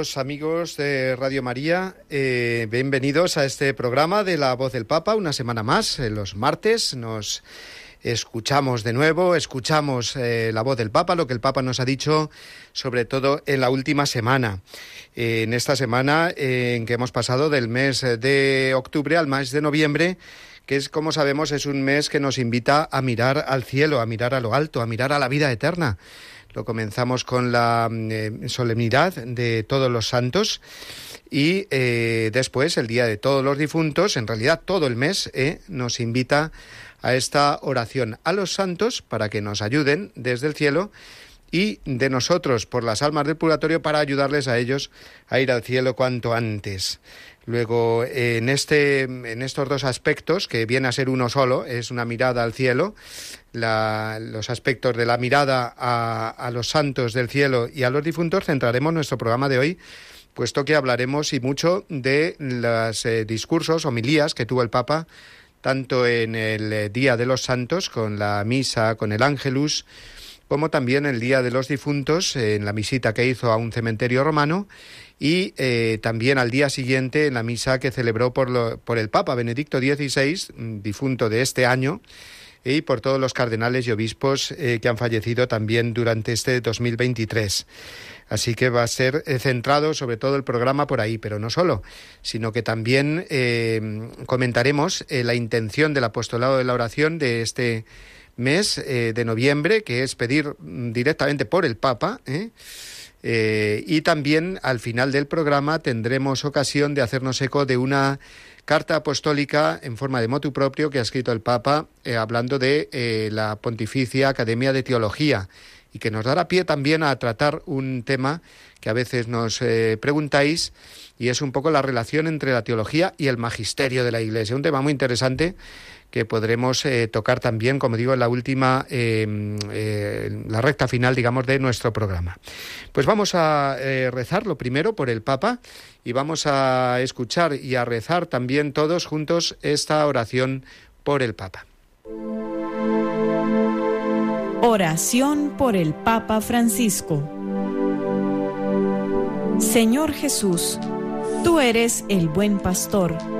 Amigos de Radio María, eh, bienvenidos a este programa de La Voz del Papa, una semana más, los martes nos escuchamos de nuevo, escuchamos eh, la voz del Papa, lo que el Papa nos ha dicho, sobre todo en la última semana. Eh, en esta semana en que hemos pasado del mes de octubre al mes de noviembre, que es, como sabemos, es un mes que nos invita a mirar al cielo, a mirar a lo alto, a mirar a la vida eterna. Lo comenzamos con la mm, eh, solemnidad de todos los santos y eh, después el Día de todos los difuntos, en realidad todo el mes, eh, nos invita a esta oración a los santos para que nos ayuden desde el cielo y de nosotros por las almas del purgatorio para ayudarles a ellos a ir al cielo cuanto antes. Luego, en, este, en estos dos aspectos, que viene a ser uno solo, es una mirada al cielo, los aspectos de la mirada a, los santos del cielo y a los difuntos, centraremos nuestro programa de hoy, puesto que hablaremos y mucho de los eh, discursos, homilías que tuvo el Papa, tanto en el eh, Día de los Santos, con la misa, con el Ángelus, como también el Día de los Difuntos, en la visita que hizo a un cementerio romano, y eh, también al día siguiente en la misa que celebró por, por el Papa Benedicto XVI, difunto de este año, y por todos los cardenales y obispos eh, que han fallecido también durante este 2023. Así que va a ser eh, centrado sobre todo el programa por ahí, pero no solo, sino que también eh, comentaremos la intención del apostolado de la oración de este mes de noviembre, que es pedir directamente por el Papa. y también al final del programa tendremos ocasión de hacernos eco de una carta apostólica en forma de motu propio que ha escrito el Papa eh, hablando de eh, la Pontificia Academia de Teología y que nos dará pie también a tratar un tema que a veces nos eh, preguntáis y es un poco la relación entre la teología y el magisterio de la Iglesia. Un tema muy interesante que podremos eh, tocar también, como digo, en la última, em, eh, la recta final, digamos, de nuestro programa. Pues vamos a eh, rezar lo primero por el Papa y vamos a escuchar y a rezar también todos juntos esta oración por el Papa. Oración por el Papa Francisco. Señor Jesús, tú eres el buen pastor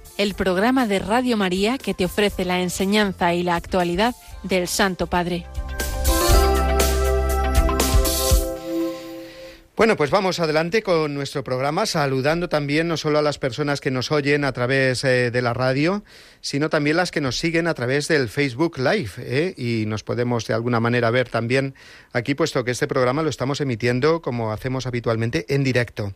el programa de Radio María que te ofrece la enseñanza y la actualidad del Santo Padre. Bueno, pues vamos adelante con nuestro programa, saludando también no solo a las personas que nos oyen a través eh, de la radio, sino también las que nos siguen a través del Facebook Live. ¿eh? Y nos podemos de alguna manera ver también aquí, puesto que este programa lo estamos emitiendo como hacemos habitualmente en directo.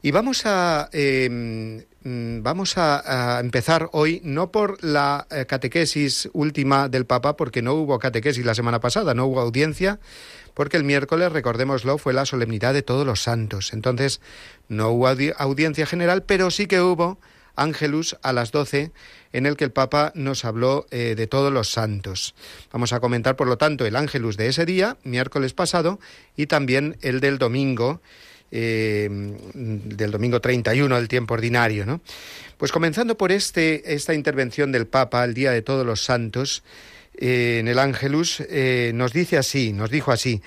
Y vamos a em, vamos a, empezar hoy no por la eh, catequesis última del Papa, porque no hubo catequesis la semana pasada, no hubo audiencia, porque el miércoles, recordémoslo, fue la solemnidad de todos los santos. Entonces, no hubo audiencia general, pero sí que hubo Ángelus a las doce, en el que el Papa nos habló eh, de todos los santos. Vamos a comentar, por lo tanto, el Ángelus de ese día, miércoles pasado, y también el del domingo, eh, del domingo 31 del tiempo ordinario, ¿no? Pues comenzando por este, esta intervención del Papa, el Día de Todos los Santos, eh, en el Ángelus, eh, nos dice así, nos dijo así,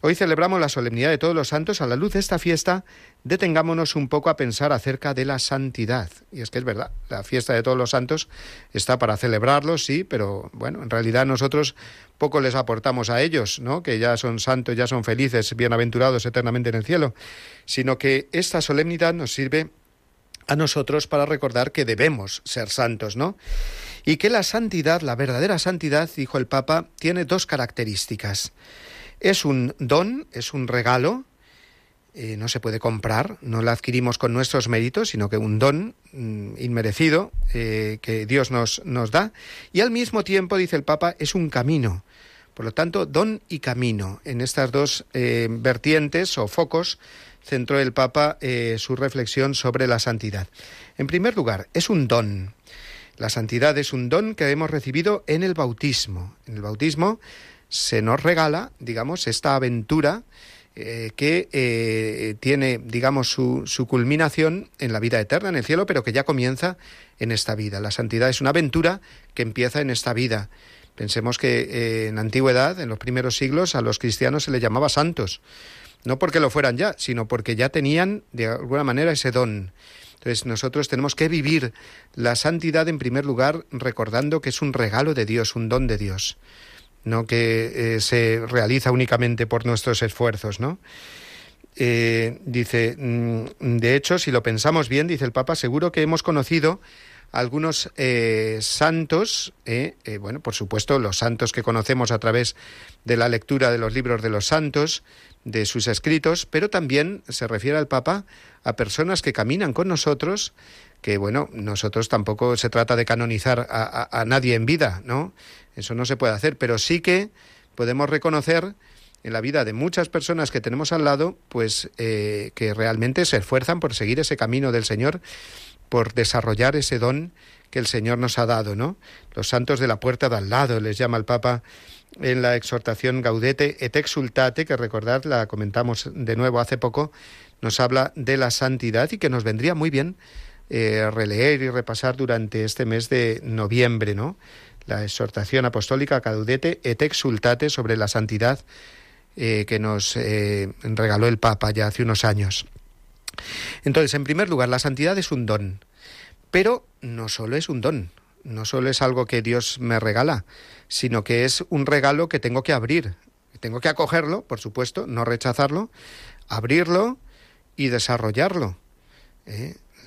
hoy celebramos la solemnidad de todos los santos, a la luz de esta fiesta, detengámonos un poco a pensar acerca de la santidad. Y es que es verdad, la fiesta de todos los santos está para celebrarlos, sí, pero bueno, en realidad nosotros poco les aportamos a ellos, ¿no? Que ya son santos, ya son felices, bienaventurados eternamente en el cielo, sino que esta solemnidad nos sirve a nosotros para recordar que debemos ser santos, ¿no? Y que la santidad, la verdadera santidad, dijo el Papa, tiene dos características. Es un don, es un regalo, eh, no se puede comprar, no la adquirimos con nuestros méritos, sino que un don mm, inmerecido eh, que Dios nos, nos da. Y al mismo tiempo, dice el Papa, es un camino. Por lo tanto, don y camino. En estas dos eh, vertientes o focos centró el Papa su reflexión sobre la santidad. En primer lugar, es un don. La santidad es un don que hemos recibido en el bautismo. En el bautismo se nos regala, digamos, esta aventura eh, que eh, tiene, digamos, su, culminación en la vida eterna, en el cielo, pero que ya comienza en esta vida. La santidad es una aventura que empieza en esta vida. Pensemos que eh, en la antigüedad, en los primeros siglos, a los cristianos se les llamaba santos. No porque lo fueran ya, sino porque ya tenían, de alguna manera, ese don. Entonces nosotros tenemos que vivir la santidad en primer lugar recordando que es un regalo de Dios, un don de Dios, no que eh, se realiza únicamente por nuestros esfuerzos, ¿no? Eh, dice, mm, de hecho, si lo pensamos bien, dice el Papa, seguro que hemos conocido algunos eh, santos, bueno, por supuesto, los santos que conocemos a través de la lectura de los libros de los santos, de sus escritos, pero también se refiere al Papa a personas que caminan con nosotros, que bueno, nosotros tampoco se trata de canonizar a, nadie en vida, ¿no? Eso no se puede hacer, pero sí que podemos reconocer en la vida de muchas personas que tenemos al lado, pues eh, que realmente se esfuerzan por seguir ese camino del Señor, por desarrollar ese don que el Señor nos ha dado, ¿no? Los santos de la puerta de al lado, les llama el Papa en la exhortación Gaudete et exultate, que recordad, la comentamos de nuevo hace poco, nos habla de la santidad y que nos vendría muy bien eh, releer y repasar durante este mes de noviembre, ¿no? La exhortación apostólica Gaudete et exultate sobre la santidad eh, que nos eh, regaló el Papa ya hace unos años. Entonces, en primer lugar, la santidad es un don, pero no solo es un don, no solo es algo que Dios me regala, sino que es un regalo que tengo que abrir. Tengo que acogerlo, por supuesto, no rechazarlo, abrirlo y desarrollarlo.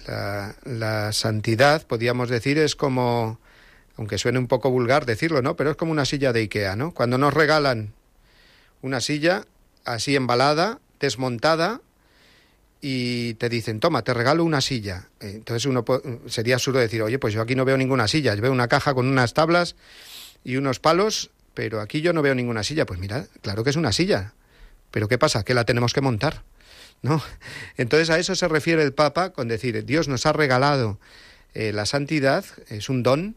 La, santidad, podríamos decir, es como, aunque suene un poco vulgar decirlo, ¿no? Pero es como una silla de Ikea, ¿no? Cuando nos regalan una silla así embalada, desmontada, y te dicen, toma, te regalo una silla. Eh, entonces uno sería absurdo decir, oye, pues yo aquí no veo ninguna silla, yo veo una caja con unas tablas y unos palos, pero aquí yo no veo ninguna silla. Pues mira, claro que es una silla. Pero ¿qué pasa? Que la tenemos que montar. ¿No? Entonces a eso se refiere el Papa con decir, Dios nos ha regalado eh, la santidad, es un don,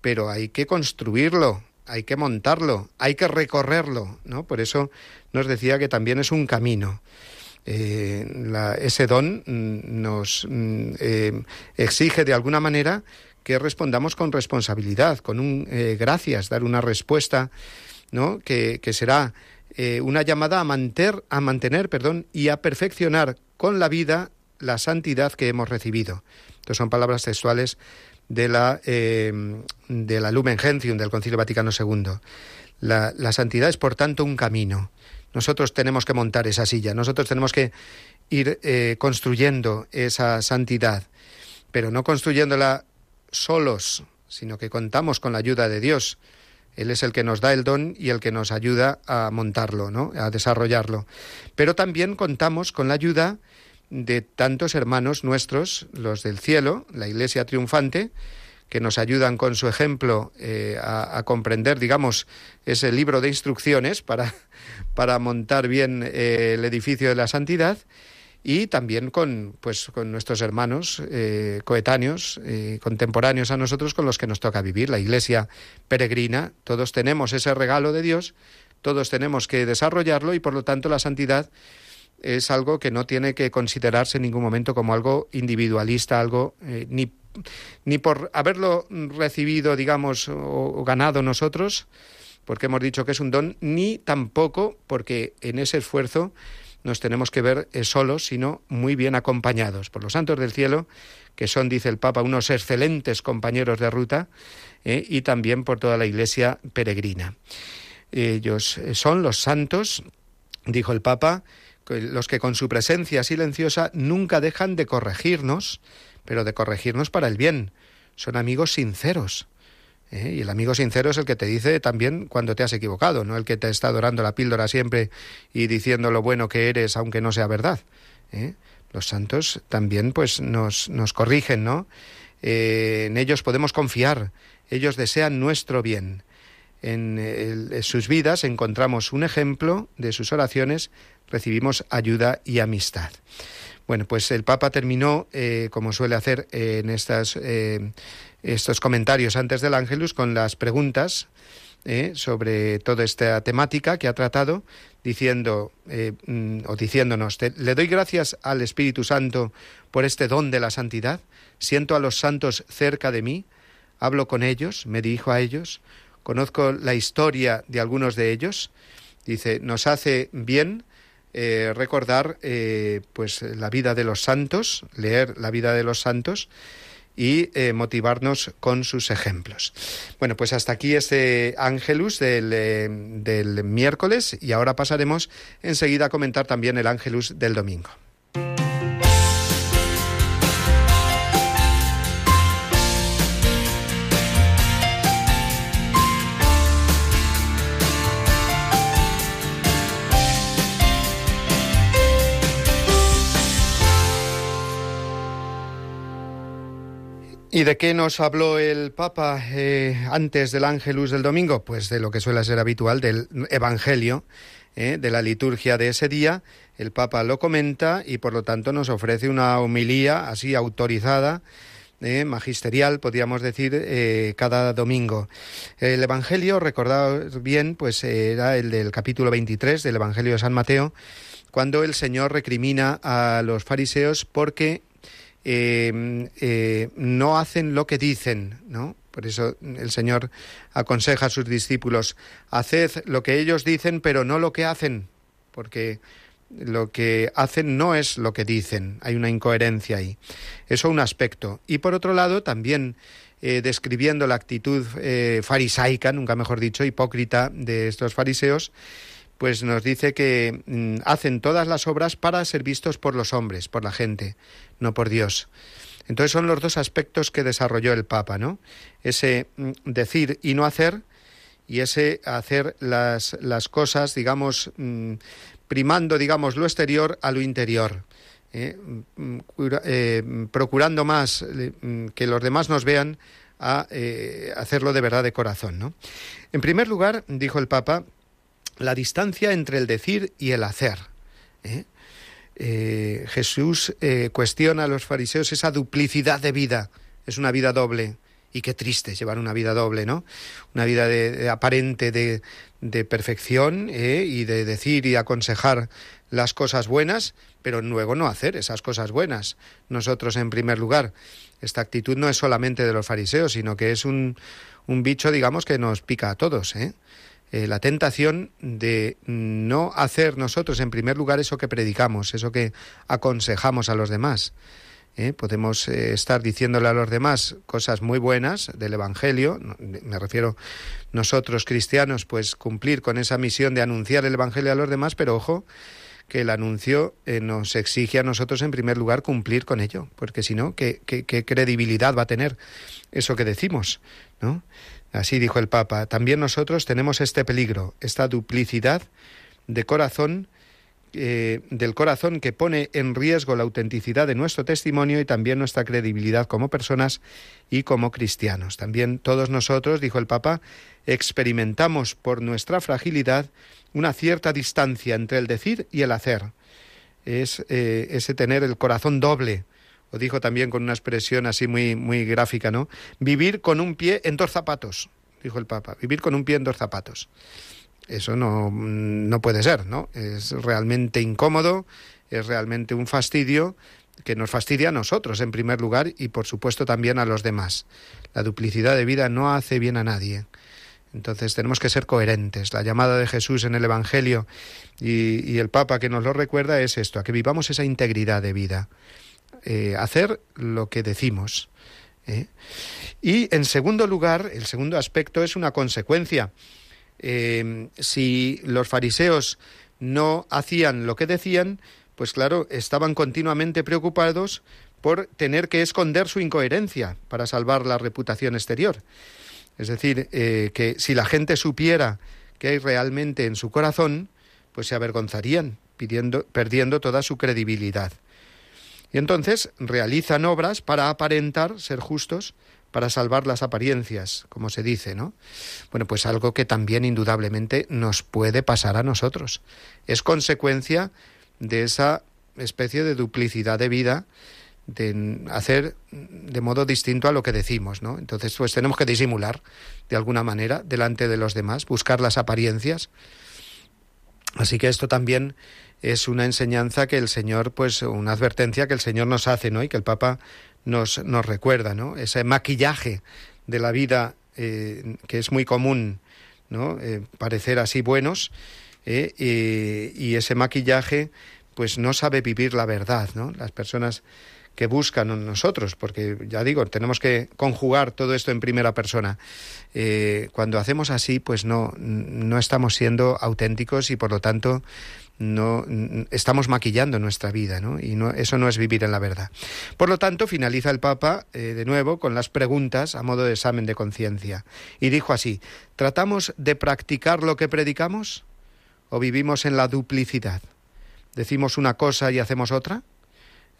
pero hay que construirlo, hay que montarlo, hay que recorrerlo, ¿no? Por eso nos decía que también es un camino. Eh, ese don mm, nos mm, eh, exige de alguna manera que respondamos con responsabilidad, con un gracias, dar una respuesta, ¿no? Que, será eh, una llamada a mantener, a mantener, perdón, y a perfeccionar con la vida la santidad que hemos recibido. Estas son palabras textuales de la, eh, de la Lumen Gentium del Concilio Vaticano II. La, la santidad es, por tanto, un camino. Nosotros tenemos que montar esa silla, nosotros tenemos que ir construyendo esa santidad, pero no construyéndola solos, sino que contamos con la ayuda de Dios. Él es el que nos da el don y el que nos ayuda a montarlo, ¿no? a desarrollarlo. Pero también contamos con la ayuda de tantos hermanos nuestros, los del cielo, la Iglesia triunfante, que nos ayudan con su ejemplo eh, a, comprender, digamos, ese libro de instrucciones para, para montar bien eh, el edificio de la santidad y también con, pues, con nuestros hermanos eh, coetáneos, eh, contemporáneos a nosotros, con los que nos toca vivir. La Iglesia peregrina, todos tenemos ese regalo de Dios, todos tenemos que desarrollarlo y por lo tanto la santidad es algo que no tiene que considerarse en ningún momento como algo individualista, algo eh, ni, ni por haberlo recibido, digamos, o ganado nosotros, porque hemos dicho que es un don, ni tampoco porque en ese esfuerzo nos tenemos que ver eh, solos, sino muy bien acompañados por los santos del cielo, que son, dice el Papa, unos excelentes compañeros de ruta, eh, y también por toda la Iglesia peregrina. Ellos eh, son los santos, dijo el Papa, los que con su presencia silenciosa nunca dejan de corregirnos, pero de corregirnos para el bien. Son amigos sinceros, ¿eh? Y el amigo sincero es el que te dice también cuando te has equivocado, no el que te está dorando la píldora siempre y diciendo lo bueno que eres aunque no sea verdad. ¿eh? Los santos también pues nos, nos corrigen, ¿no? Eh, en ellos podemos confiar, ellos desean nuestro bien. En, sus vidas encontramos un ejemplo de sus oraciones, recibimos ayuda y amistad. Bueno, pues el Papa terminó, como suele hacer en estas estos comentarios antes del Ángelus con las preguntas eh, sobre toda esta temática que ha tratado, diciendo eh, mm, o diciéndonos, le doy gracias al Espíritu Santo por este don de la santidad, siento a los santos cerca de mí, hablo con ellos, me dirijo a ellos, conozco la historia de algunos de ellos, dice, nos hace bien eh, recordar pues la vida de los santos, leer la vida de los santos, y eh, motivarnos con sus ejemplos. Bueno, pues hasta aquí este Ángelus del, eh, del miércoles y ahora pasaremos enseguida a comentar también el Ángelus del domingo. ¿Y de qué nos habló el Papa eh, antes del Ángelus del domingo? Pues de lo que suele ser habitual, del Evangelio, eh, de la liturgia de ese día. El Papa lo comenta y por lo tanto nos ofrece una homilía así autorizada, eh, magisterial, podríamos decir, cada domingo. El Evangelio, recordad bien, pues era el del capítulo 23 del Evangelio de San Mateo, cuando el Señor recrimina a los fariseos porque eh, eh, no hacen lo que dicen, ¿no? Por eso el Señor aconseja a sus discípulos, haced lo que ellos dicen, pero no lo que hacen, porque lo que hacen no es lo que dicen, hay una incoherencia ahí. Eso un aspecto. Y por otro lado, también eh, describiendo la actitud farisaica, nunca mejor dicho, hipócrita de estos fariseos, pues nos dice que mm, hacen todas las obras para ser vistos por los hombres, por la gente, no por Dios. Entonces son los dos aspectos que desarrolló el Papa, ¿no? Ese mm, decir y no hacer y ese hacer las, las cosas, digamos, mm, primando, digamos, lo exterior a lo interior. ¿eh? Eh, procurando más que los demás nos vean a eh, hacerlo de verdad de corazón. ¿no? En primer lugar, dijo el Papa, la distancia entre el decir y el hacer. ¿eh? Eh, Jesús eh, cuestiona a los fariseos esa duplicidad de vida. Es una vida doble. Y qué triste llevar una vida doble, ¿no? Una vida de, aparente de, de perfección y de decir y aconsejar las cosas buenas, pero luego no hacer esas cosas buenas. Nosotros, en primer lugar, esta actitud no es solamente de los fariseos, sino que es un, un bicho, digamos, que nos pica a todos, ¿eh? Eh, la tentación de no hacer nosotros en primer lugar eso que predicamos, eso que aconsejamos a los demás. ¿eh? Podemos eh, estar diciéndole a los demás cosas muy buenas del Evangelio, me refiero nosotros cristianos, pues cumplir con esa misión de anunciar el Evangelio a los demás, pero ojo, que el anuncio nos exige a nosotros en primer lugar cumplir con ello, porque si no, ¿qué, qué, qué credibilidad va a tener eso que decimos? ¿no? Así dijo el Papa, también nosotros tenemos este peligro, esta duplicidad de corazón, eh, del corazón que pone en riesgo la autenticidad de nuestro testimonio y también nuestra credibilidad como personas y como cristianos. También todos nosotros, dijo el Papa, experimentamos por nuestra fragilidad una cierta distancia entre el decir y el hacer. es eh, ese tener el corazón doble. O dijo también con una expresión así muy, muy gráfica, ¿no? Vivir con un pie en dos zapatos, dijo el Papa. Vivir con un pie en dos zapatos. Eso no, no puede ser, ¿no? Es realmente incómodo, es realmente un fastidio que nos fastidia a nosotros en primer lugar y por supuesto también a los demás. La duplicidad de vida no hace bien a nadie. Entonces tenemos que ser coherentes. La llamada de Jesús en el Evangelio y, el Papa que nos lo recuerda es esto, a que vivamos esa integridad de vida, eh, hacer lo que decimos. ¿eh? Y en segundo lugar, el segundo aspecto es una consecuencia. Eh, si los fariseos no hacían lo que decían, pues claro, estaban continuamente preocupados por tener que esconder su incoherencia para salvar la reputación exterior. Es decir, que si la gente supiera qué hay realmente en su corazón, pues se avergonzarían, pidiendo, perdiendo toda su credibilidad. Y entonces realizan obras para aparentar ser justos, para salvar las apariencias, como se dice, ¿no? Bueno, pues algo que también indudablemente nos puede pasar a nosotros. Es consecuencia de esa especie de duplicidad de vida de hacer de modo distinto a lo que decimos, ¿no? Entonces, pues tenemos que disimular de alguna manera delante de los demás, buscar las apariencias. Así que esto también es una enseñanza que el Señor, pues una advertencia que el Señor nos hace, ¿no? Y que el Papa nos, nos recuerda, ¿no? Ese maquillaje de la vida eh, que es muy común, ¿no? Eh, parecer así buenos eh, y ese maquillaje, pues no sabe vivir la verdad, ¿no? Las personas que buscan nosotros, porque ya digo, tenemos que conjugar todo esto en primera persona. Eh, cuando hacemos así, pues no, no estamos siendo auténticos y por lo tanto no estamos maquillando nuestra vida, ¿no? Y no, eso no es vivir en la verdad. Por lo tanto, finaliza el Papa eh, de nuevo con las preguntas a modo de examen de conciencia. Y dijo así: ¿Tratamos de practicar lo que predicamos o vivimos en la duplicidad? ¿Decimos una cosa y hacemos otra?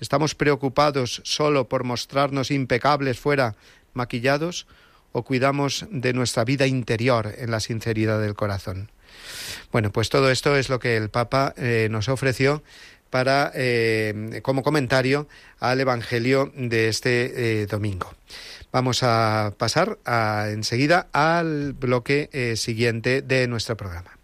¿Estamos preocupados solo por mostrarnos impecables fuera, maquillados, o cuidamos de nuestra vida interior en la sinceridad del corazón? Bueno, pues todo esto es lo que el Papa eh, nos ofreció para eh, como comentario al Evangelio de este eh, domingo. Vamos a pasar enseguida al bloque siguiente de nuestro programa.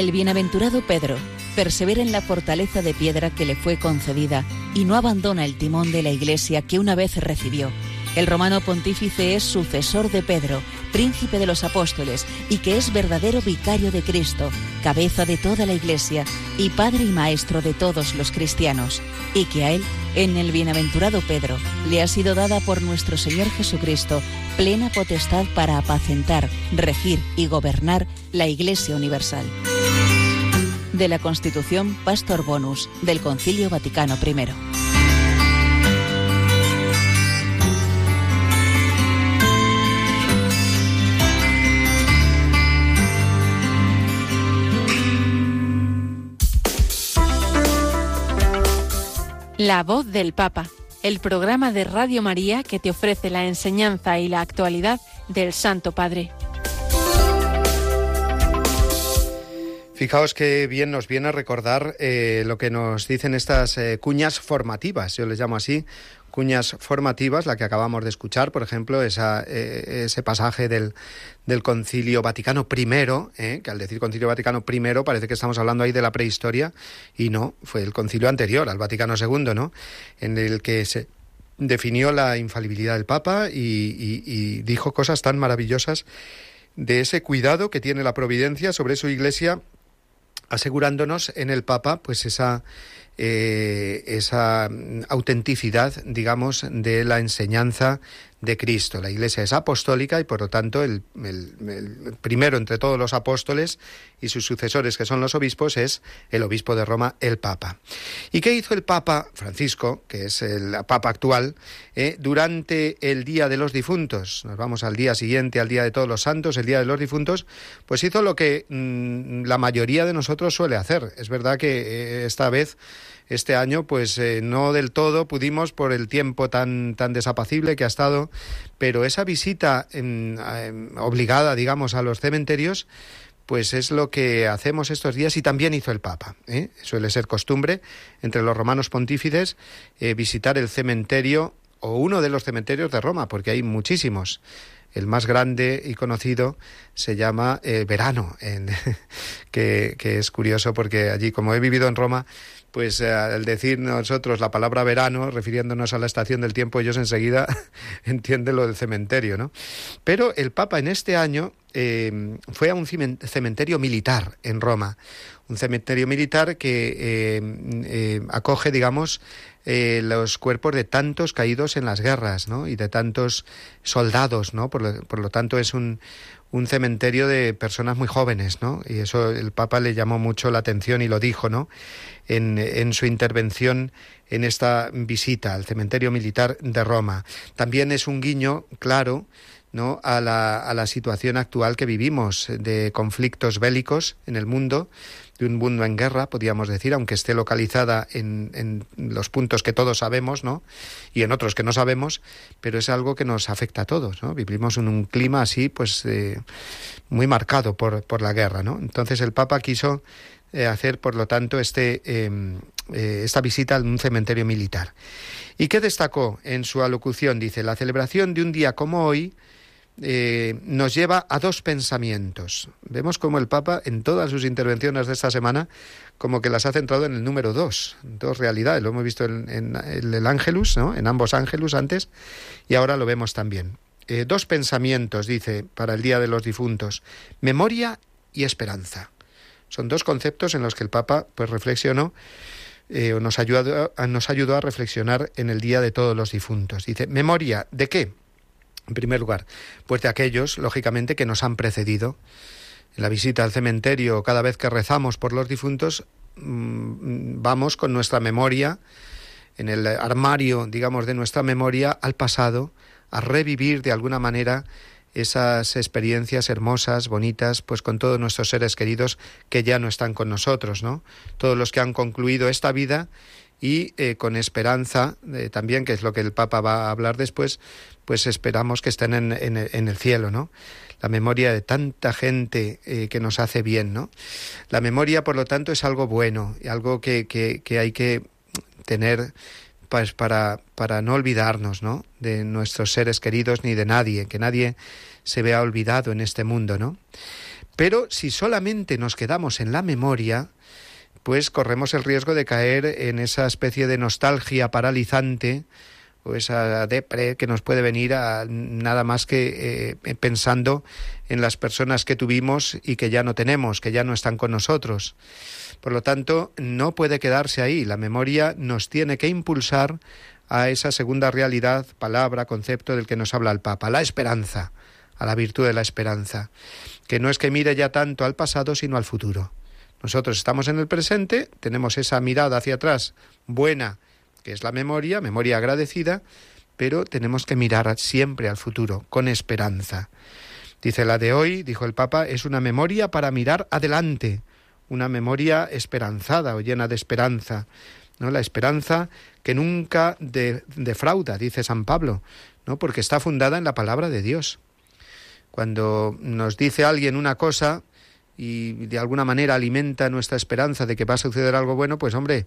El bienaventurado Pedro persevera en la fortaleza de piedra que le fue concedida y no abandona el timón de la iglesia que una vez recibió. El romano pontífice es sucesor de Pedro, príncipe de los apóstoles, y que es verdadero vicario de Cristo, cabeza de toda la iglesia y padre y maestro de todos los cristianos, y que a él, en el bienaventurado Pedro, le ha sido dada por nuestro Señor Jesucristo plena potestad para apacentar, regir y gobernar la Iglesia Universal de la Constitución Pastor Bonus del Concilio Vaticano I. La voz del Papa, el programa de Radio María que te ofrece la enseñanza y la actualidad del Santo Padre. Fijaos que bien nos viene a recordar eh, lo que nos dicen estas eh, cuñas formativas, yo les llamo así, cuñas formativas, la que acabamos de escuchar, por ejemplo, esa, eh, ese pasaje del, Concilio Vaticano I, que al decir Concilio Vaticano I parece que estamos hablando ahí de la prehistoria, y no, fue el concilio anterior, al Vaticano II, ¿no? En el que se definió la infalibilidad del Papa y, y dijo cosas tan maravillosas de ese cuidado que tiene la providencia sobre su Iglesia asegurándonos en el Papa pues esa eh, esa autenticidad digamos de la enseñanza de Cristo. La Iglesia es apostólica y por lo tanto el, primero entre todos los apóstoles y sus sucesores que son los obispos es el obispo de Roma, el Papa. ¿Y qué hizo el Papa Francisco, que es el Papa actual, eh, durante el Día de los Difuntos? Nos vamos al día siguiente, al Día de Todos los Santos, el Día de los Difuntos, pues hizo lo que mm, la mayoría de nosotros suele hacer. Es verdad que eh, esta vez Este año, pues eh, no del todo pudimos por el tiempo tan, tan desapacible que ha estado, pero esa visita obligada, digamos, a los cementerios, pues es lo que hacemos estos días y también hizo el Papa. ¿eh? Suele ser costumbre entre los romanos pontífices eh, visitar el cementerio o uno de los cementerios de Roma, porque hay muchísimos. El más grande y conocido se llama eh, Verano, que, que, es curioso porque allí, como he vivido en Roma, pues eh, al decir nosotros la palabra verano, refiriéndonos a la estación del tiempo, ellos enseguida entienden lo del cementerio, ¿no? Pero el Papa en este año eh, fue a un cementerio militar en Roma, un cementerio militar que acoge, digamos, eh, los cuerpos de tantos caídos en las guerras, ¿no? Y de tantos soldados, ¿no? Por lo, por lo tanto es un, un cementerio de personas muy jóvenes, ¿no? Y eso el Papa le llamó mucho la atención y lo dijo, ¿no? En, en, su intervención en esta visita al cementerio militar de Roma. También es un guiño claro ¿no? a, la, a la situación actual que vivimos de conflictos bélicos en el mundo, de un mundo en guerra, podríamos decir, aunque esté localizada en, en, los puntos que todos sabemos, ¿no? Y en otros que no sabemos, pero es algo que nos afecta a todos, ¿no? Vivimos en un clima así, pues, eh, muy marcado por, por, la guerra, ¿no? Entonces el Papa quiso eh, hacer, por lo tanto, este, em, eh, esta visita a un cementerio militar. ¿Y qué destacó en su alocución? Dice, la celebración de un día como hoy eh, nos lleva a dos pensamientos. Vemos como el Papa en todas sus intervenciones de esta semana como que las ha centrado en el número dos, dos realidades. Lo hemos visto en, el Ángelus, ¿no? en ambos Ángelus antes, y ahora lo vemos también. Eh, dos pensamientos, dice, para el Día de los Difuntos, memoria y esperanza. Son dos conceptos en los que el Papa pues reflexionó eh, o nos ayudó, nos ayudó a reflexionar en el Día de todos los Difuntos. Dice, memoria, ¿de qué? En primer lugar, pues de aquellos, lógicamente, que nos han precedido. En la visita al cementerio, cada vez que rezamos por los difuntos, mm, vamos con nuestra memoria, en el armario, digamos, de nuestra memoria al pasado, a revivir de alguna manera esas experiencias hermosas, bonitas, pues con todos nuestros seres queridos que ya no están con nosotros, ¿no? Todos los que han concluido esta vida y eh, con esperanza eh, también, que es lo que el Papa va a hablar después, pues esperamos que estén en, en, el cielo, ¿no? La memoria de tanta gente eh, que nos hace bien, ¿no? La memoria, por lo tanto, es algo bueno, algo que, que, que hay que tener pues para, para no olvidarnos, ¿no? De nuestros seres queridos ni de nadie, que nadie se vea olvidado en este mundo, ¿no? Pero si solamente nos quedamos en la memoria, pues corremos el riesgo de caer en esa especie de nostalgia paralizante o esa depre que nos puede venir a nada más que eh, pensando en las personas que tuvimos y que ya no tenemos, que ya no están con nosotros. Por lo tanto, no puede quedarse ahí. La memoria nos tiene que impulsar a esa segunda realidad, palabra, concepto del que nos habla el Papa, la esperanza, a la virtud de la esperanza, que no es que mire ya tanto al pasado, sino al futuro. Nosotros estamos en el presente, tenemos esa mirada hacia atrás buena, que es la memoria, memoria agradecida, pero tenemos que mirar siempre al futuro, con esperanza. Dice la de hoy, dijo el Papa, es una memoria para mirar adelante, una memoria esperanzada o llena de esperanza, ¿no? La esperanza que nunca defrauda, dice San Pablo, ¿no? Porque está fundada en la palabra de Dios. Cuando nos dice alguien una cosa, y de alguna manera alimenta nuestra esperanza de que va a suceder algo bueno, pues hombre,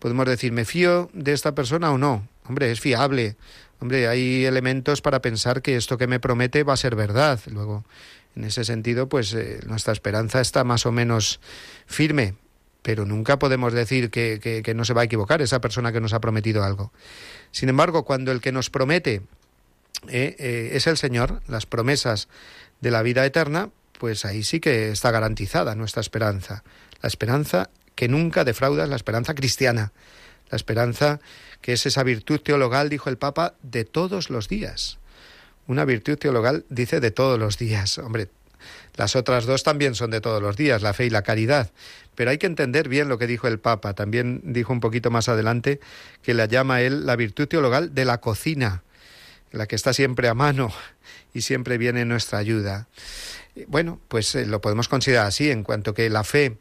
podemos decir, ¿me fío de esta persona o no? Hombre, es fiable. Hombre, hay elementos para pensar que esto que me promete va a ser verdad. Luego, en ese sentido, pues eh, nuestra esperanza está más o menos firme, pero nunca podemos decir que, que, no se va a equivocar esa persona que nos ha prometido algo. Sin embargo, cuando el que nos promete eh, eh, es el Señor, las promesas de la vida eterna, pues ahí sí que está garantizada nuestra esperanza. La esperanza que nunca defrauda es la esperanza cristiana. La esperanza que es esa virtud teologal, dijo el Papa, de todos los días. Una virtud teologal dice de todos los días. Hombre, las otras dos también son de todos los días, la fe y la caridad. Pero hay que entender bien lo que dijo el Papa. También dijo un poquito más adelante que la llama él la virtud teologal de la cocina, la que está siempre a mano y siempre viene en nuestra ayuda. Bueno, pues eh, lo podemos considerar así, en cuanto que la fe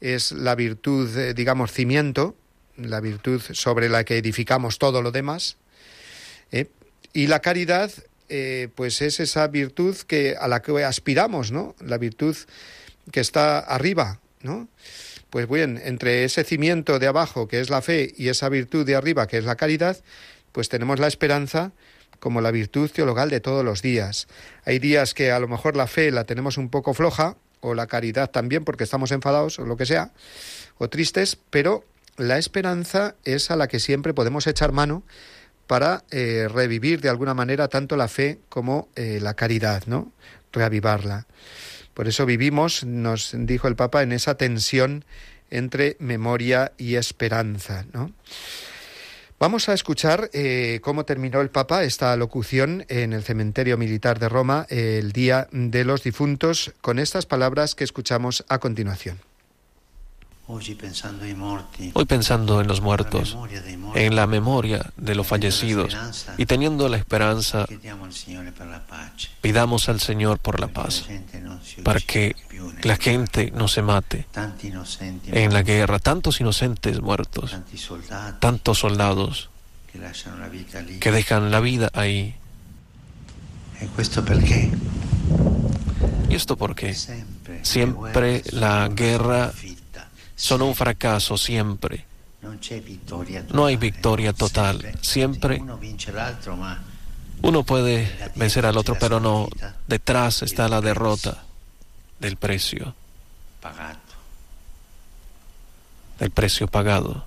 es la virtud, eh, digamos, cimiento, la virtud sobre la que edificamos todo lo demás. ¿eh? Y la caridad, pues es esa virtud que a la que aspiramos, ¿no? La virtud que está arriba, ¿no? Pues bien, entre ese cimiento de abajo que es la fe y esa virtud de arriba que es la caridad, pues tenemos la esperanza como la virtud teologal de todos los días. Hay días que a lo mejor la fe la tenemos un poco floja, o la caridad también porque estamos enfadados o lo que sea, o tristes, pero la esperanza es a la que siempre podemos echar mano para eh, revivir de alguna manera tanto la fe como eh, la caridad, ¿no? Reavivarla. Por eso vivimos, nos dijo el Papa, en esa tensión entre memoria y esperanza, ¿no? Vamos a escuchar eh, cómo terminó el Papa esta locución en el cementerio militar de Roma el Día de los Difuntos con estas palabras que escuchamos a continuación. Hoy pensando en los muertos, en la memoria de los fallecidos y teniendo la esperanza, pidamos al Señor por la paz, para que la gente no se mate. En la guerra, tantos inocentes muertos, tantos soldados que dejan la vida ahí. ¿Y esto por qué? Siempre la guerra son un fracaso siempre. No hay victoria total. Siempre uno puede vencer al otro, pero no. Detrás está la derrota del precio. Del precio pagado.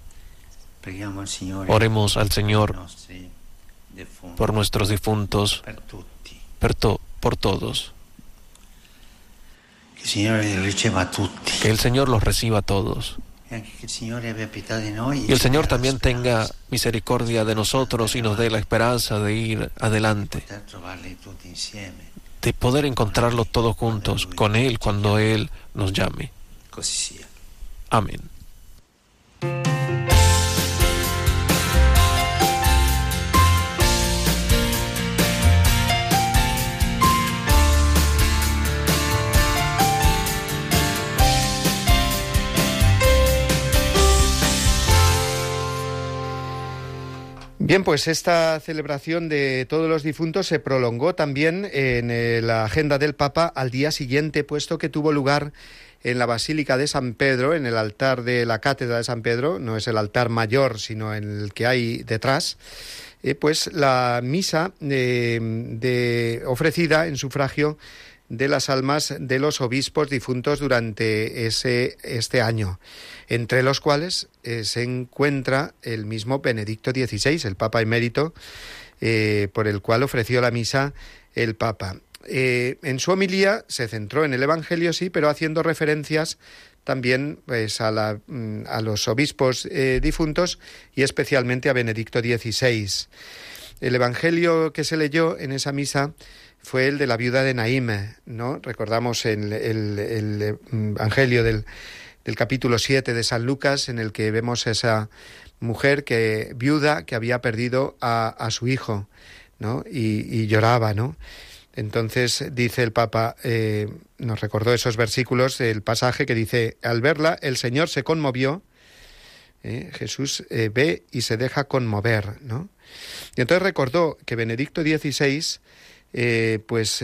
Oremos al Señor por nuestros difuntos, por todos. Que el Señor los reciba a todos. Y el Señor también tenga misericordia de nosotros y nos dé la esperanza de ir adelante, de poder encontrarlo todos juntos con Él cuando Él nos llame. Amén. Bien, pues esta celebración de todos los difuntos se prolongó también en eh, la agenda del Papa al día siguiente, puesto que tuvo lugar en la Basílica de San Pedro, en el altar de la Cátedra de San Pedro, no es el altar mayor, sino el que hay detrás, eh, pues la misa eh, de, ofrecida en sufragio de las almas de los obispos difuntos durante ese, este año entre los cuales eh, se encuentra el mismo Benedicto XVI, el Papa emérito, eh, por el cual ofreció la misa el Papa. Eh, en su homilía se centró en el Evangelio, sí, pero haciendo referencias también pues, a, la, mm, a, los obispos difuntos y especialmente a Benedicto XVI. El Evangelio que se leyó en esa misa fue el de la viuda de Naime, ¿no? Recordamos el, el Evangelio del del capítulo 7 de San Lucas, en el que vemos esa mujer que viuda que había perdido a, su hijo, ¿no? Y, lloraba, ¿no? Entonces dice el Papa, eh, nos recordó esos versículos del pasaje que dice, al verla el Señor se conmovió, ¿eh? Jesús eh, ve y se deja conmover, ¿no? Y entonces recordó que Benedicto XVI, pues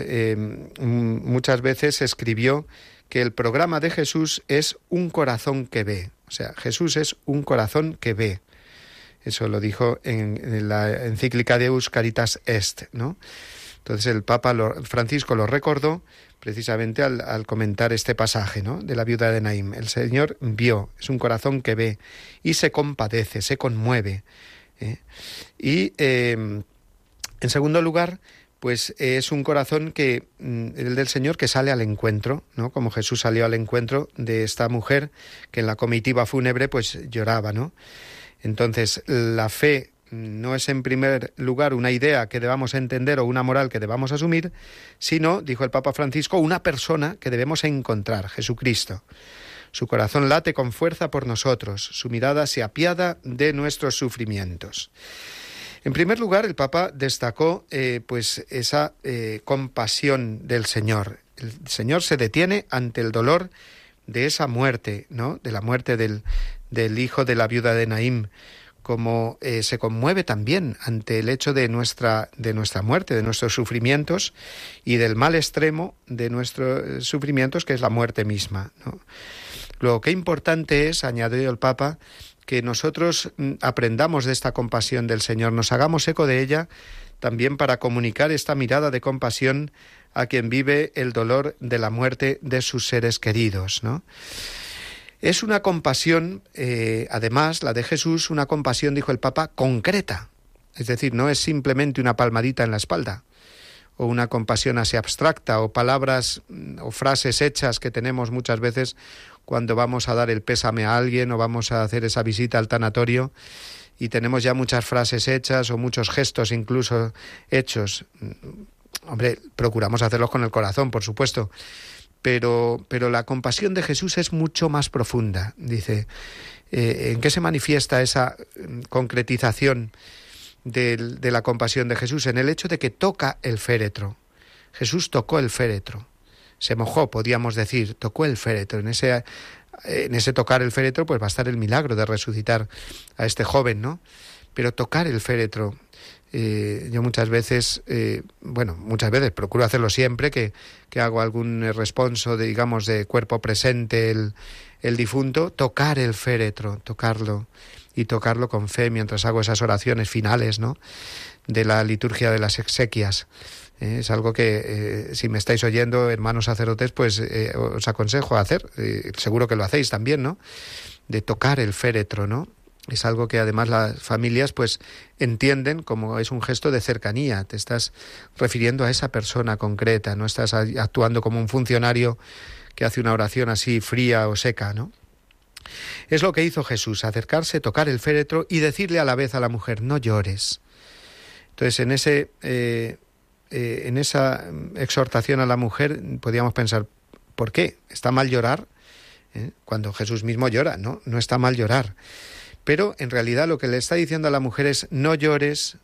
muchas veces escribió que el programa de Jesús es un corazón que ve. O sea, Jesús es un corazón que ve. Eso lo dijo en, la encíclica de Caritas Est, ¿no? Entonces el Papa Francisco lo recordó precisamente al, comentar este pasaje, ¿no? De la viuda de Naim. El Señor vio, es un corazón que ve y se compadece, se conmueve. ¿eh? Y eh, en segundo lugar, pues es un corazón que mm, el del Señor que sale al encuentro, ¿no? Como Jesús salió al encuentro de esta mujer que en la comitiva fúnebre pues lloraba, ¿no? Entonces, la fe no es en primer lugar una idea que debamos entender o una moral que debamos asumir, sino, dijo el Papa Francisco, una persona que debemos encontrar, Jesucristo. Su corazón late con fuerza por nosotros, su mirada se apiada de nuestros sufrimientos. En primer lugar, el Papa destacó eh, pues esa eh, compasión del Señor. El Señor se detiene ante el dolor de esa muerte, ¿no? De la muerte del, del hijo de la viuda de Naim, como eh, se conmueve también ante el hecho de nuestra, de nuestra muerte, de nuestros sufrimientos y del mal extremo de nuestros sufrimientos, que es la muerte misma. Lo que importante es, añadió el Papa, que nosotros mm, aprendamos de esta compasión del Señor, nos hagamos eco de ella también para comunicar esta mirada de compasión a quien vive el dolor de la muerte de sus seres queridos, ¿no? Es una compasión, eh, además, la de Jesús, una compasión, dijo el Papa, concreta. Es decir, no es simplemente una palmadita en la espalda, o una compasión así abstracta, o palabras mm, o frases hechas que tenemos muchas veces cuando vamos a dar el pésame a alguien o vamos a hacer esa visita al tanatorio y tenemos ya muchas frases hechas o muchos gestos incluso hechos. Mm, hombre, procuramos hacerlos con el corazón, por supuesto, pero, pero la compasión de Jesús es mucho más profunda. Dice, eh, ¿en qué se manifiesta esa mm, concretización de, la compasión de Jesús? En el hecho de que toca el féretro. Jesús tocó el féretro. Se mojó, podíamos decir, tocó el féretro. En ese, en ese tocar el féretro, pues va a estar el milagro de resucitar a este joven, ¿no? Pero tocar el féretro, eh, yo muchas veces, eh, bueno, muchas veces, procuro hacerlo siempre, que, que hago algún responso, de, digamos, de cuerpo presente el, el difunto, tocar el féretro, tocarlo y tocarlo con fe mientras hago esas oraciones finales, ¿no? De la liturgia de las exequias. Eh, es algo que, si me estáis oyendo, hermanos sacerdotes, pues os aconsejo hacer. seguro que lo hacéis también, ¿no? De tocar el féretro, ¿no? es algo que además las familias pues entienden como es un gesto de cercanía, te estás refiriendo a esa persona concreta, no estás actuando como un funcionario que hace una oración así fría o seca, ¿no? Es lo que hizo Jesús, acercarse, tocar el féretro y decirle a la vez a la mujer, no llores. Entonces, en, ese, eh, eh, en esa exhortación a la mujer, podríamos pensar, ¿por qué? ¿Está mal llorar? ¿Eh? Cuando Jesús mismo llora, ¿no? No está mal llorar. Pero en realidad lo que le está diciendo a la mujer es no llores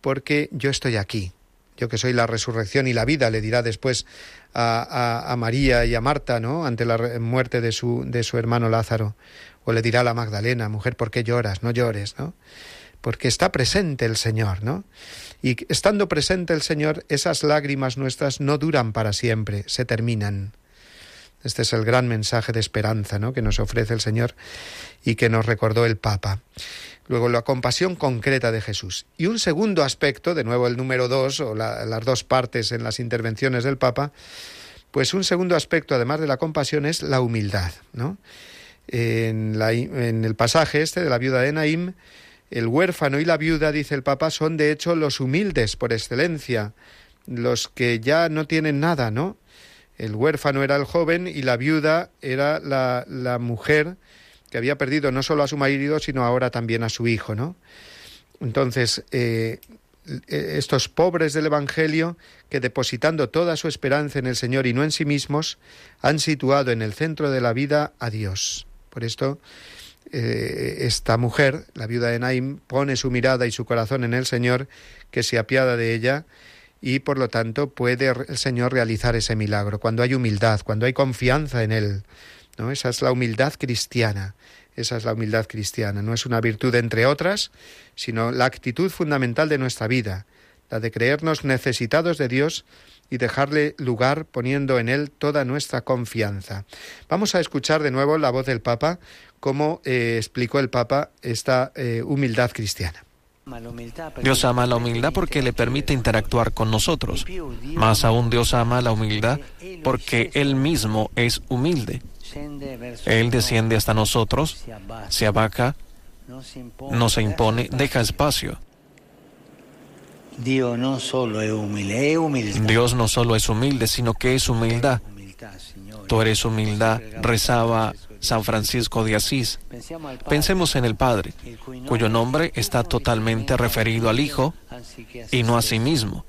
porque yo estoy aquí. Yo que soy la resurrección y la vida, le dirá después a, María y a Marta, ¿no? Ante la muerte de su, de su hermano Lázaro. O le dirá a la Magdalena, mujer, ¿por qué lloras? No llores, ¿no? Porque está presente el Señor, ¿no? Y estando presente el Señor, esas lágrimas nuestras no duran para siempre, se terminan. Este es el gran mensaje de esperanza ¿no? que nos ofrece el Señor y que nos recordó el Papa. Luego, la compasión concreta de Jesús. Y un segundo aspecto, de nuevo el número dos, o las dos partes en las intervenciones del Papa, pues un segundo aspecto, además de la compasión, es la humildad. ¿no? En, en el pasaje este de la viuda de Naim, el huérfano y la viuda, dice el Papa, son de hecho los humildes por excelencia, los que ya no tienen nada, ¿no? El huérfano era el joven y la viuda era la, la mujer que había perdido no solo a su marido, sino ahora también a su hijo, ¿no? Entonces, eh, estos pobres del Evangelio, que depositando toda su esperanza en el Señor y no en sí mismos, han situado en el centro de la vida a Dios. Por esto, eh, esta mujer, la viuda de Naim, pone su mirada y su corazón en el Señor, que se apiada de ella y por lo tanto puede el Señor realizar ese milagro cuando hay humildad, cuando hay confianza en Él. Esa es la humildad cristiana. Esa es la humildad cristiana. No es una virtud entre otras, sino la actitud fundamental de nuestra vida, la de creernos necesitados de Dios y dejarle lugar poniendo en Él toda nuestra confianza. Vamos a escuchar de nuevo la voz del Papa, como eh, explicó el Papa esta eh, humildad cristiana. Dios ama la humildad porque le permite interactuar con nosotros. Más aún Dios ama la humildad porque Él mismo es humilde. Él desciende hasta nosotros, se abaca, no se impone, deja espacio. Dios no solo es humilde, sino que es humildad. Tú eres humildad, rezaba San Francisco de Asís. Pensemos en el Padre, cuyo nombre está totalmente referido al Hijo y no a sí mismo,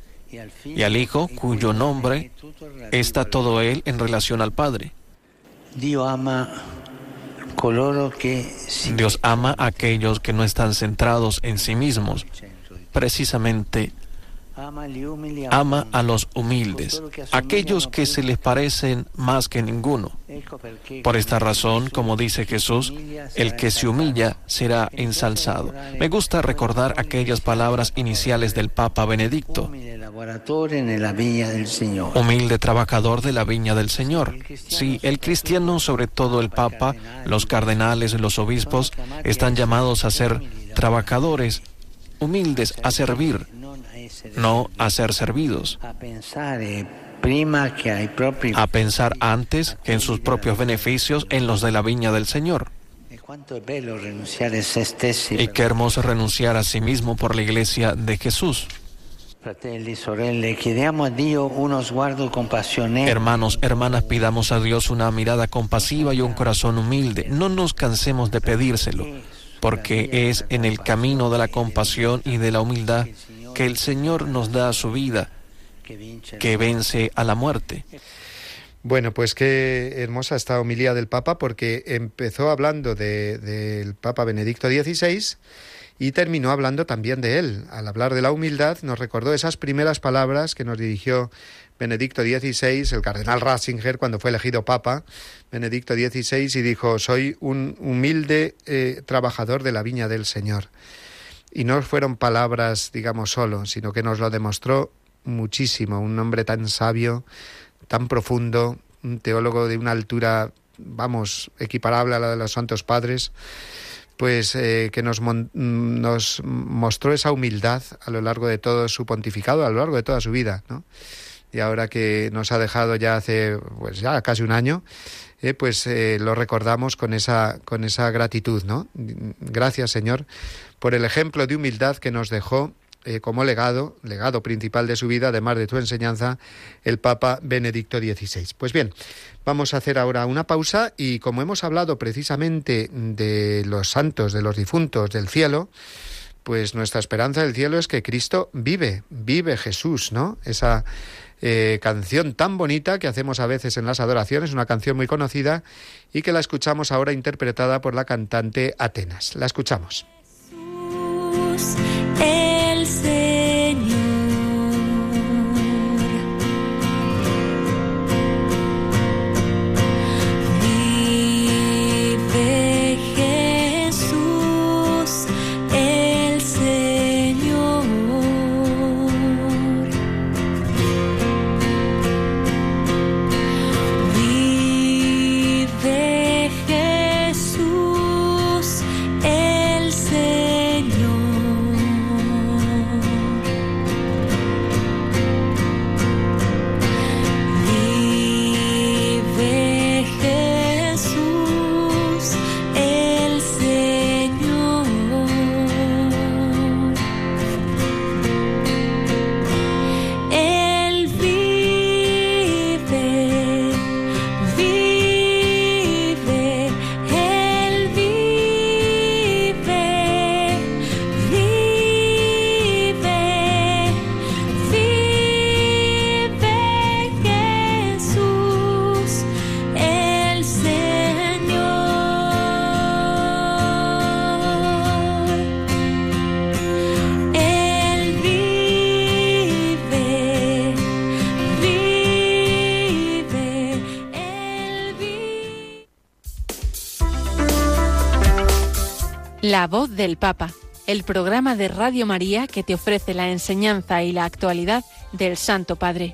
y al Hijo cuyo nombre está todo él en relación al Padre. Dios ama a aquellos que no están centrados en sí mismos, precisamente ama a los humildes, aquellos que se les parecen más que ninguno. Por esta razón, como dice Jesús, el que se humilla será ensalzado. Me gusta recordar aquellas palabras iniciales del Papa Benedicto. Humilde trabajador de la viña del Señor. Sí, el cristiano, sobre todo el Papa, los cardenales, los obispos, están llamados a ser trabajadores, humildes, a servir, no a ser servidos, a pensar antes que en sus propios beneficios en los de la viña del Señor. Y qué hermoso renunciar a sí mismo por la iglesia de Jesús. Hermanos, hermanas, pidamos a Dios una mirada compasiva y un corazón humilde. No nos cansemos de pedírselo, porque es en el camino de la compasión y de la humildad que el Señor nos da su vida, que vence a la muerte. Bueno, pues qué hermosa esta homilía del Papa, porque empezó hablando del Papa Benedicto XVI y terminó hablando también de él. Al hablar de la humildad, nos recordó esas primeras palabras que nos dirigió Benedicto XVI, el cardenal Ratzinger, cuando fue elegido Papa, Benedicto XVI, y dijo, soy un humilde eh, trabajador de la viña del Señor. Y no fueron palabras, digamos, solo, sino que nos lo demostró muchísimo. Un hombre tan sabio, tan profundo, un teólogo de una altura, vamos, equiparable a la de los santos padres, pues eh, que nos, nos mostró esa humildad a lo largo de todo su pontificado, a lo largo de toda su vida, ¿no? Y ahora que nos ha dejado ya hace, pues ya casi un año, eh, pues eh, lo recordamos con esa, con esa gratitud, ¿no? Gracias, Señor, por el ejemplo de humildad que nos dejó eh, como legado, legado principal de su vida, además de tu enseñanza, el Papa Benedicto XVI. Pues bien, vamos a hacer ahora una pausa y como hemos hablado precisamente de los santos, de los difuntos del cielo, pues nuestra esperanza del cielo es que Cristo vive, vive Jesús, ¿no? Esa eh, canción tan bonita que hacemos a veces en las adoraciones, una canción muy conocida y que la escuchamos ahora interpretada por la cantante Atenas. La escuchamos. El La voz del Papa, el programa de Radio María que te ofrece la enseñanza y la actualidad del Santo Padre.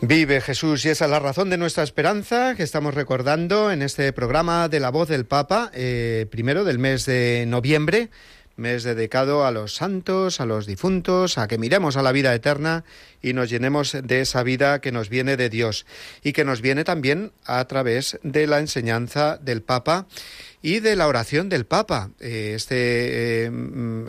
Vive Jesús y esa es la razón de nuestra esperanza que estamos recordando en este programa de la voz del Papa, eh, primero del mes de noviembre mes dedicado a los santos, a los difuntos, a que miremos a la vida eterna y nos llenemos de esa vida que nos viene de Dios y que nos viene también a través de la enseñanza del Papa y de la oración del Papa. Eh, este, eh,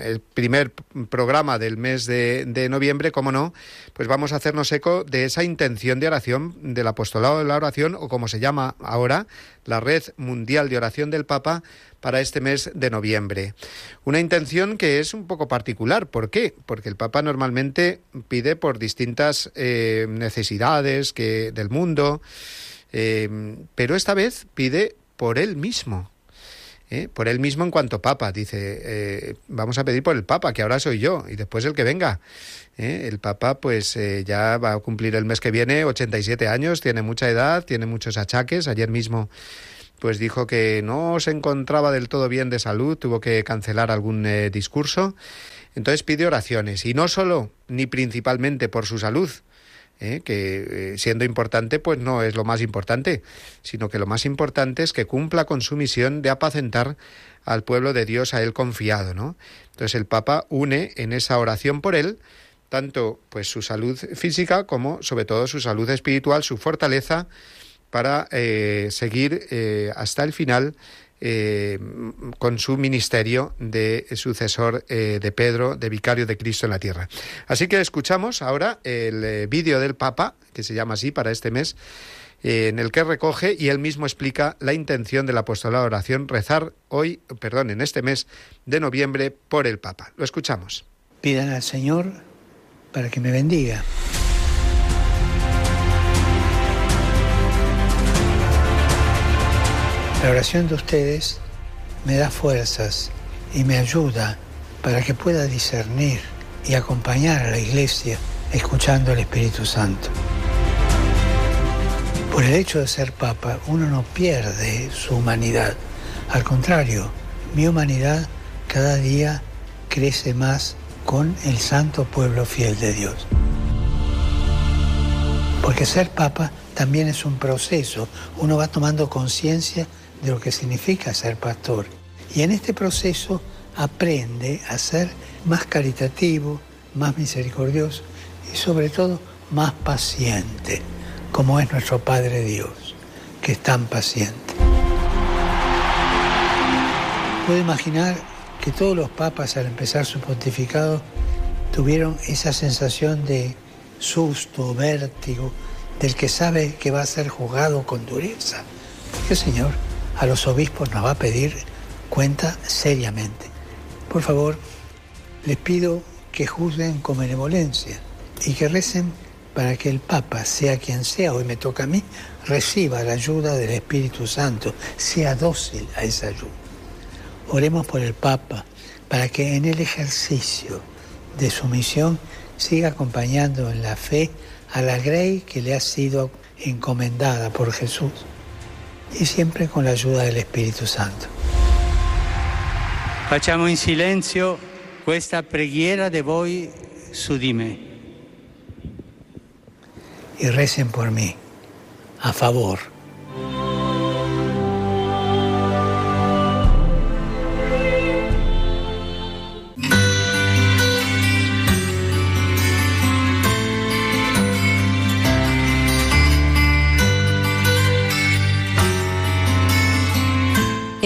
el primer programa del mes de, de, noviembre, como no, pues vamos a hacernos eco de esa intención de oración del apostolado de la oración, o como se llama ahora, la Red Mundial de Oración del Papa, para este mes de noviembre. Una intención que es un poco particular. ¿Por qué? Porque el Papa normalmente pide por distintas eh, necesidades que, del mundo, pero esta vez pide por él mismo ¿eh? por él mismo en cuanto Papa. Dice, eh, vamos a pedir por el Papa, que ahora soy yo, y después el que venga. ¿eh? El Papa pues ya va a cumplir el mes que viene 87 años, tiene mucha edad, tiene muchos achaques. Ayer mismo pues dijo que no se encontraba del todo bien de salud, tuvo que cancelar algún discurso. Entonces pide oraciones, y no solo ni principalmente por su salud, ¿eh? que eh, siendo importante, pues no es lo más importante, sino que lo más importante es que cumpla con su misión de apacentar al pueblo de Dios a él confiado, ¿no? Entonces el Papa une en esa oración por él tanto pues su salud física como sobre todo su salud espiritual, su fortaleza para eh, seguir hasta el final eh, con su ministerio de sucesor eh, de Pedro, de vicario de Cristo en la tierra. Así que escuchamos ahora el eh, vídeo del Papa, que se llama así para este mes, en el que recoge y él mismo explica la intención del apostolado de oración, rezar hoy, perdón, en este mes de noviembre por el Papa. Lo escuchamos. Pidan al Señor para que me bendiga. La oración de ustedes me da fuerzas y me ayuda para que pueda discernir y acompañar a la iglesia escuchando al Espíritu Santo. Por el hecho de ser papa, uno no pierde su humanidad. Al contrario, mi humanidad cada día crece más con el santo pueblo fiel de Dios. Porque ser papa también es un proceso. Uno va tomando conciencia de lo que significa ser pastor. Y en este proceso aprende a ser más caritativo, más misericordioso y sobre todo más paciente, como es nuestro Padre Dios, que es tan paciente. Puedo imaginar que todos los papas al empezar su pontificado tuvieron esa sensación de susto, vértigo, del que sabe que va a ser juzgado con dureza. Porque Señor, a los obispos nos va a pedir cuenta seriamente. Por favor, les pido que juzguen con benevolencia y que recen para que el Papa, sea quien sea, hoy me toca a mí, reciba la ayuda del Espíritu Santo, sea dócil a esa ayuda. Oremos por el Papa para que en el ejercicio de su misión siga acompañando en la fe a la grey que le ha sido encomendada por Jesús y siempre con la ayuda del Espíritu Santo. Facciamo in silenzio questa preghiera de voi su di me. Y recen por mí, a favor.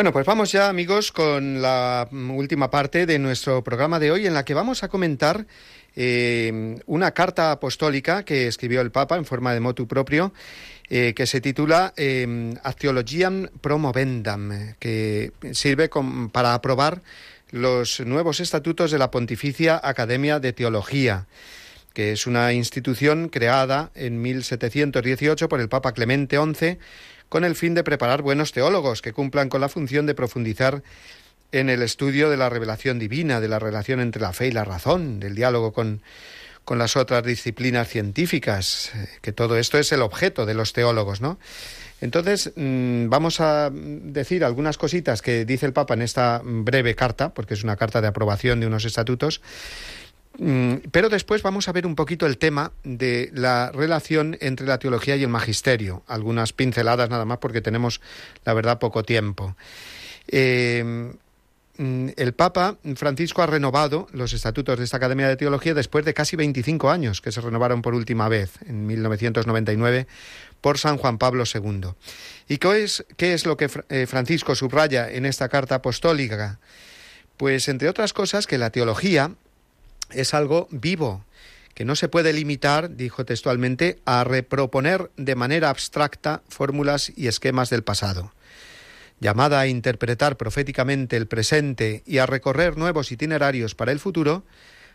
Bueno, pues vamos ya amigos con la última parte de nuestro programa de hoy en la que vamos a comentar eh, una carta apostólica que escribió el Papa en forma de motu propio eh, que se titula eh, Actiologiam Promovendam, que sirve para aprobar los nuevos estatutos de la Pontificia Academia de Teología que es una institución creada en 1718 por el Papa Clemente XI con el fin de preparar buenos teólogos que cumplan con la función de profundizar en el estudio de la revelación divina, de la relación entre la fe y la razón, del diálogo con, con las otras disciplinas científicas, eh, que todo esto es el objeto de los teólogos, ¿no? Entonces, mm, vamos a decir algunas cositas que dice el Papa en esta breve carta, porque es una carta de aprobación de unos estatutos, pero después vamos a ver un poquito el tema de la relación entre la teología y el magisterio, algunas pinceladas nada más porque tenemos, la verdad, poco tiempo. Eh, mm, el Papa Francisco ha renovado los estatutos de esta Academia de Teología después de casi 25 años que se renovaron por última vez, en 1999, por San Juan Pablo II. ¿Y qué es, qué es lo que eh, Francisco subraya en esta carta apostólica? Pues, entre otras cosas, que la teología es algo vivo, que no se puede limitar, dijo textualmente, a reproponer de manera abstracta fórmulas y esquemas del pasado. Llamada a interpretar proféticamente el presente y a recorrer nuevos itinerarios para el futuro,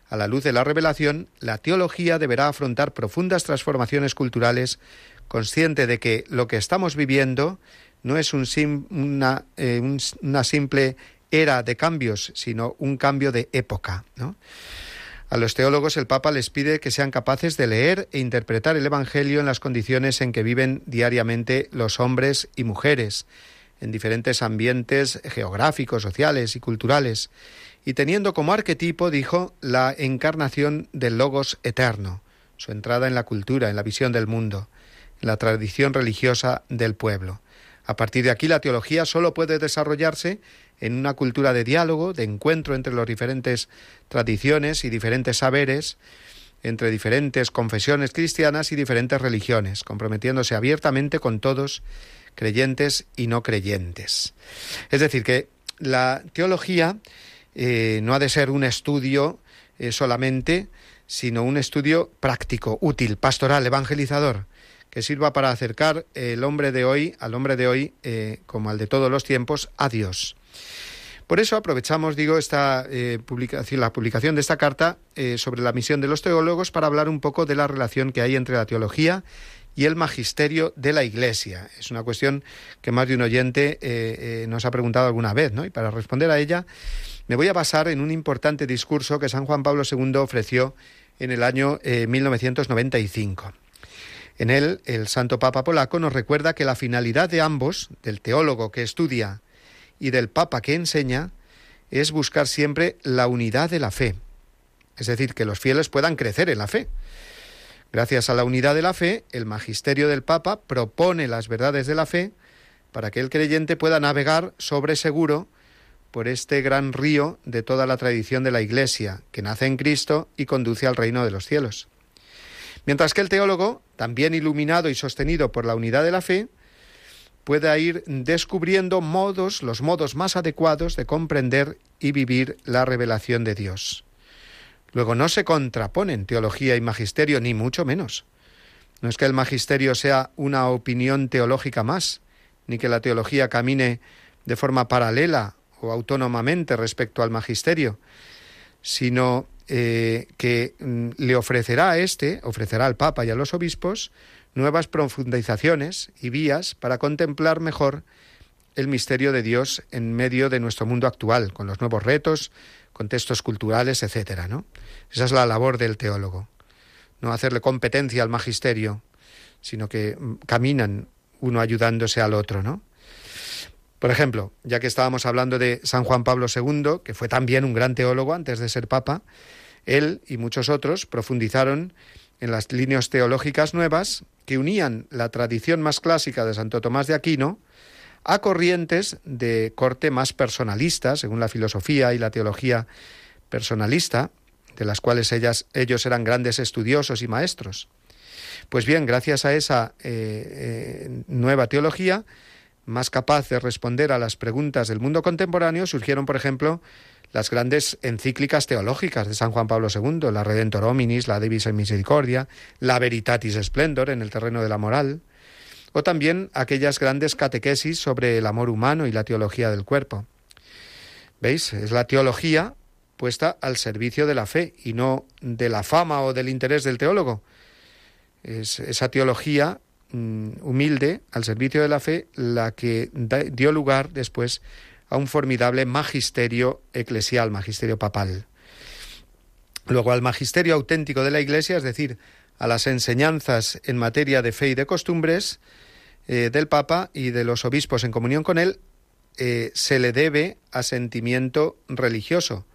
a la luz de la revelación, la teología deberá afrontar profundas transformaciones culturales consciente de que lo que estamos viviendo no es un una, eh, una, simple era de cambios, sino un cambio de época. A los teólogos el Papa les pide que sean capaces de leer e interpretar el Evangelio en las condiciones en que viven diariamente los hombres y mujeres, en diferentes ambientes geográficos, sociales y culturales, y teniendo como arquetipo, dijo, la encarnación del Logos eterno, su entrada en la cultura, en la visión del mundo la tradición religiosa del pueblo. A partir de aquí la teología solo puede desarrollarse en una cultura de diálogo, de encuentro entre las diferentes tradiciones y diferentes saberes, entre diferentes confesiones cristianas y diferentes religiones, comprometiéndose abiertamente con todos, creyentes y no creyentes. Es decir, que la teología eh, no ha de ser un estudio eh, solamente, sino un estudio práctico, útil, pastoral, evangelizador, que sirva para acercar el hombre de hoy, al hombre de hoy, eh, como al de todos los tiempos, a Dios. Por eso aprovechamos, digo, esta eh, publicación, la publicación de esta carta eh, sobre la misión de los teólogos para hablar un poco de la relación que hay entre la teología y el magisterio de la Iglesia. Es una cuestión que más de un oyente nos ha preguntado alguna vez, ¿no? Y para responder a ella, me voy a basar en un importante discurso que San Juan Pablo II ofreció en el año 1995. En él, el Santo Papa polaco nos recuerda que la finalidad de ambos, del teólogo que estudia y del Papa que enseña, es buscar siempre la unidad de la fe, es decir, que los fieles puedan crecer en la fe. Gracias a la unidad de la fe, el magisterio del Papa propone las verdades de la fe para que el creyente pueda navegar sobre seguro por este gran río de toda la tradición de la Iglesia, que nace en Cristo y conduce al reino de los cielos. Mientras que el teólogo, también iluminado y sostenido por la unidad de la fe, pueda ir descubriendo modos, los modos más adecuados de comprender y vivir la revelación de Dios. Luego no se contraponen teología y magisterio, ni mucho menos. No es que el magisterio sea una opinión teológica más, ni que la teología camine de forma paralela o autónomamente respecto al magisterio, sino eh, que mm, le ofrecerá a este, ofrecerá al Papa y a los obispos, nuevas profundizaciones y vías para contemplar mejor el misterio de Dios en medio de nuestro mundo actual, con los nuevos retos, contextos culturales, etcétera, ¿no? Esa es la labor del teólogo. No hacerle competencia al magisterio, sino que mm, caminan uno ayudándose al otro, ¿no? Por ejemplo, ya que estábamos hablando de San Juan Pablo II, que fue también un gran teólogo antes de ser papa, él y muchos otros profundizaron en las líneas teológicas nuevas que unían la tradición más clásica de Santo Tomás de Aquino a corrientes de corte más personalista, según la filosofía y la teología personalista, de las cuales ellos eran grandes estudiosos y maestros. Pues bien, gracias a esa eh, eh, nueva teología, más capaz de responder a las preguntas del mundo contemporáneo, surgieron, por ejemplo, las grandes encíclicas teológicas de San Juan Pablo II, la Redentor Hominis, la Divis en Misericordia, la Veritatis Splendor en el terreno de la moral, o también aquellas grandes catequesis sobre el amor humano y la teología del cuerpo. ¿Veis? Es la teología puesta al servicio de la fe y no de la fama o del interés del teólogo. Es esa teología humilde al servicio de la fe la que dio lugar después a un formidable magisterio eclesial, magisterio papal. Luego al magisterio auténtico de la Iglesia, es decir, a las enseñanzas en materia de fe y de costumbres eh, del Papa y de los obispos en comunión con él, eh, se le debe asentimiento religioso,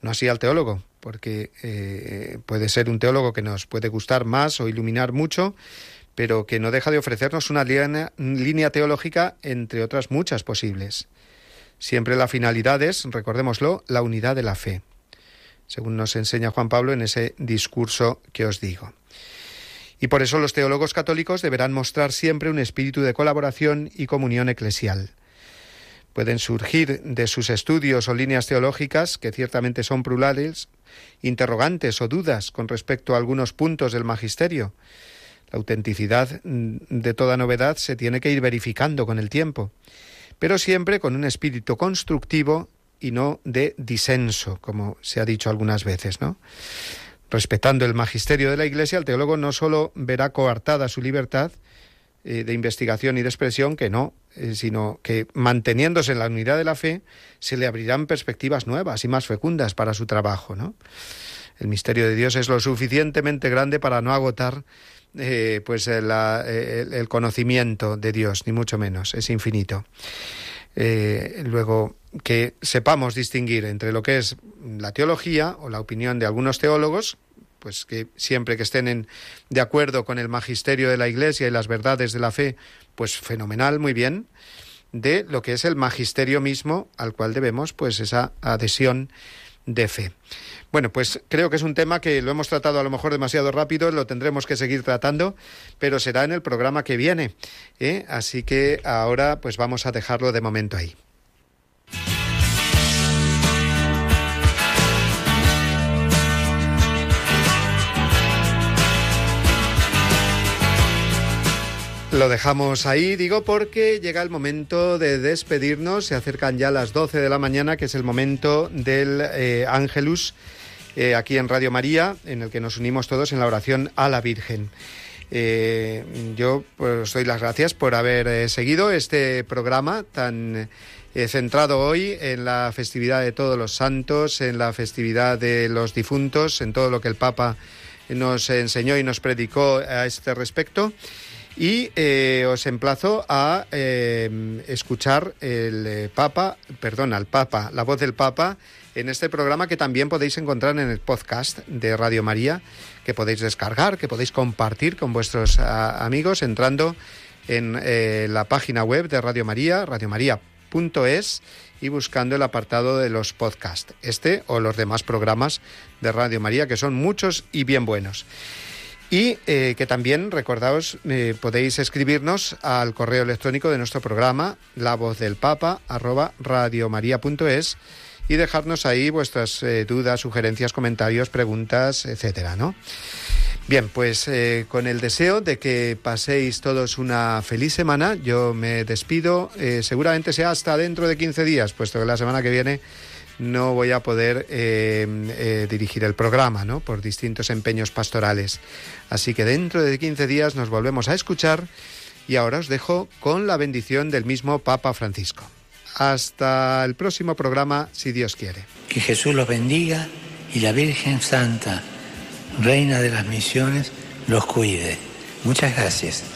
no así al teólogo, porque eh, puede ser un teólogo que nos puede gustar más o iluminar mucho, pero que no deja de ofrecernos una línea teológica entre otras muchas posibles. Siempre la finalidad es, recordémoslo, la unidad de la fe, según nos enseña Juan Pablo en ese discurso que os digo. Y por eso los teólogos católicos deberán mostrar siempre un espíritu de colaboración y comunión eclesial. Pueden surgir de sus estudios o líneas teológicas, que ciertamente son plurales, interrogantes o dudas con respecto a algunos puntos del magisterio. La autenticidad de toda novedad se tiene que ir verificando con el tiempo pero siempre con un espíritu constructivo y no de disenso, como se ha dicho algunas veces, ¿no? Respetando el magisterio de la Iglesia, el teólogo no solo verá coartada su libertad eh, de investigación y de expresión, que no, eh, sino que manteniéndose en la unidad de la fe, se le abrirán perspectivas nuevas y más fecundas para su trabajo. El misterio de Dios es lo suficientemente grande para no agotar eh, pues el, el, conocimiento de Dios, ni mucho menos, es infinito. Eh, luego, que sepamos distinguir entre lo que es la teología o la opinión de algunos teólogos, pues que siempre que estén de acuerdo con el magisterio de la Iglesia y las verdades de la fe, pues fenomenal, muy bien, de lo que es el magisterio mismo al cual debemos pues esa adhesión de fe. Bueno, pues creo que es un tema que lo hemos tratado a lo mejor demasiado rápido, lo tendremos que seguir tratando, pero será en el programa que viene. ¿eh? Así que ahora pues vamos a dejarlo de momento ahí. Lo dejamos ahí, digo, porque llega el momento de despedirnos. Se acercan ya las 12 de la mañana, que es el momento del eh, Ángelus eh, aquí en Radio María, en el que nos unimos todos en la oración a la Virgen. Eh, yo pues, doy las gracias por haber seguido este programa tan centrado hoy en la festividad de todos los santos, en la festividad de los difuntos, en todo lo que el Papa nos enseñó y nos predicó a este respecto. Y eh, os emplazo a eh, escuchar el eh, Papa, perdón, al Papa, la voz del Papa, en este programa que también podéis encontrar en el podcast de Radio María, que podéis descargar, que podéis compartir con vuestros amigos entrando en la página web de Radio María, radiomaria.es y buscando el apartado de los podcasts, este o los demás programas de Radio María, que son muchos y bien buenos. Y eh, que también, recordaos, eh, podéis escribirnos al correo electrónico de nuestro programa, la voz del papa, arroba y dejarnos ahí vuestras eh, dudas, sugerencias, comentarios, preguntas, etcétera, ¿no? Bien, pues con el deseo de que paséis todos una feliz semana, yo me despido, seguramente sea hasta dentro de 15 días, puesto que la semana que viene no voy a poder eh, eh, dirigir el programa, ¿no? Por distintos empeños pastorales. Así que dentro de 15 días nos volvemos a escuchar y ahora os dejo con la bendición del mismo Papa Francisco. Hasta el próximo programa, si Dios quiere. Que Jesús los bendiga y la Virgen Santa, Reina de las Misiones, los cuide. Muchas gracias.